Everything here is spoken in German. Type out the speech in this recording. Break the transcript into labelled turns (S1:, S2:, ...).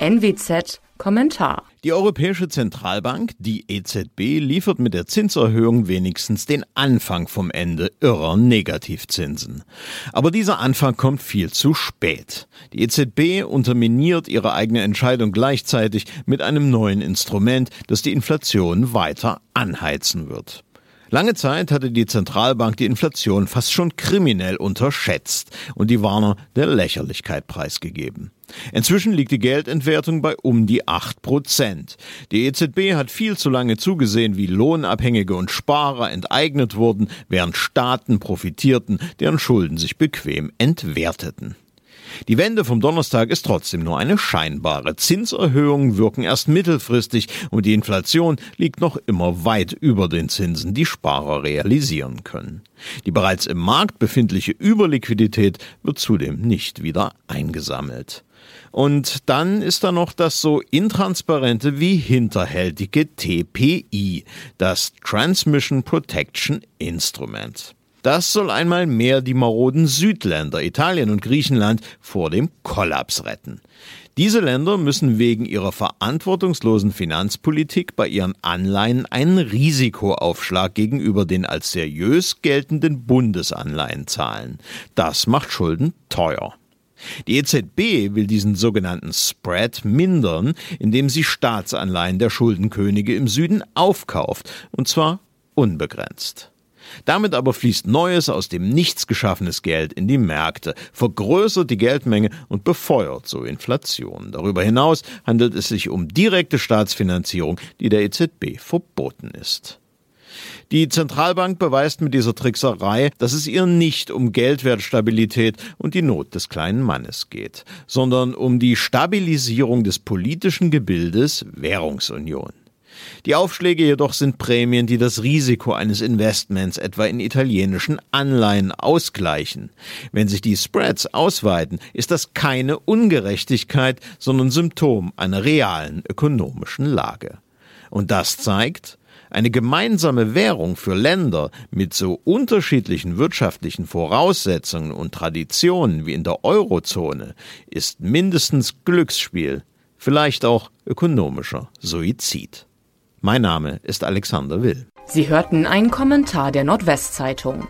S1: NWZ Kommentar.
S2: Die Europäische Zentralbank, die EZB, liefert mit der Zinserhöhung wenigstens den Anfang vom Ende irrer Negativzinsen. Aber dieser Anfang kommt viel zu spät. Die EZB unterminiert ihre eigene Entscheidung gleichzeitig mit einem neuen Instrument, das die Inflation weiter anheizen wird. Lange Zeit hatte die Zentralbank die Inflation fast schon kriminell unterschätzt und die Warner der Lächerlichkeit preisgegeben. Inzwischen liegt die Geldentwertung bei um die acht Prozent. Die EZB hat viel zu lange zugesehen, wie Lohnabhängige und Sparer enteignet wurden, während Staaten profitierten, deren Schulden sich bequem entwerteten. Die Wende vom Donnerstag ist trotzdem nur eine scheinbare. Zinserhöhungen wirken erst mittelfristig und die Inflation liegt noch immer weit über den Zinsen, die Sparer realisieren können. Die bereits im Markt befindliche Überliquidität wird zudem nicht wieder eingesammelt. Und dann ist da noch das so intransparente wie hinterhältige TPI, das Transmission Protection Instrument. Das soll einmal mehr die maroden Südländer, Italien und Griechenland, vor dem Kollaps retten. Diese Länder müssen wegen ihrer verantwortungslosen Finanzpolitik bei ihren Anleihen einen Risikoaufschlag gegenüber den als seriös geltenden Bundesanleihen zahlen. Das macht Schulden teuer. Die EZB will diesen sogenannten Spread mindern, indem sie Staatsanleihen der Schuldenkönige im Süden aufkauft, und zwar unbegrenzt. Damit aber fließt neues, aus dem Nichts geschaffenes Geld in die Märkte, vergrößert die Geldmenge und befeuert so Inflation. Darüber hinaus handelt es sich um direkte Staatsfinanzierung, die der EZB verboten ist. Die Zentralbank beweist mit dieser Trickserei, dass es ihr nicht um Geldwertstabilität und die Not des kleinen Mannes geht, sondern um die Stabilisierung des politischen Gebildes Währungsunion. Die Aufschläge jedoch sind Prämien, die das Risiko eines Investments etwa in italienischen Anleihen ausgleichen. Wenn sich die Spreads ausweiten, ist das keine Ungerechtigkeit, sondern Symptom einer realen ökonomischen Lage. Und das zeigt, eine gemeinsame Währung für Länder mit so unterschiedlichen wirtschaftlichen Voraussetzungen und Traditionen wie in der Eurozone ist mindestens Glücksspiel, vielleicht auch ökonomischer Suizid. Mein Name ist Alexander Will.
S1: Sie hörten einen Kommentar der Nordwestzeitung.